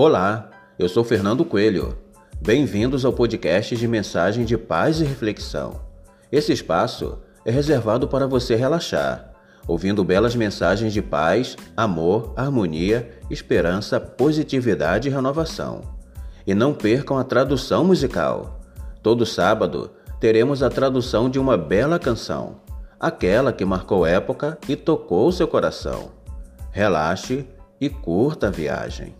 Olá, eu sou Fernando Coelho. Bem-vindos ao podcast de mensagem de paz e reflexão. Esse espaço é reservado para você relaxar, ouvindo belas mensagens de paz, amor, harmonia, esperança, positividade e renovação. E não percam a tradução musical. Todo sábado teremos a tradução de uma bela canção, aquela que marcou época e tocou seu coração. Relaxe e curta a viagem.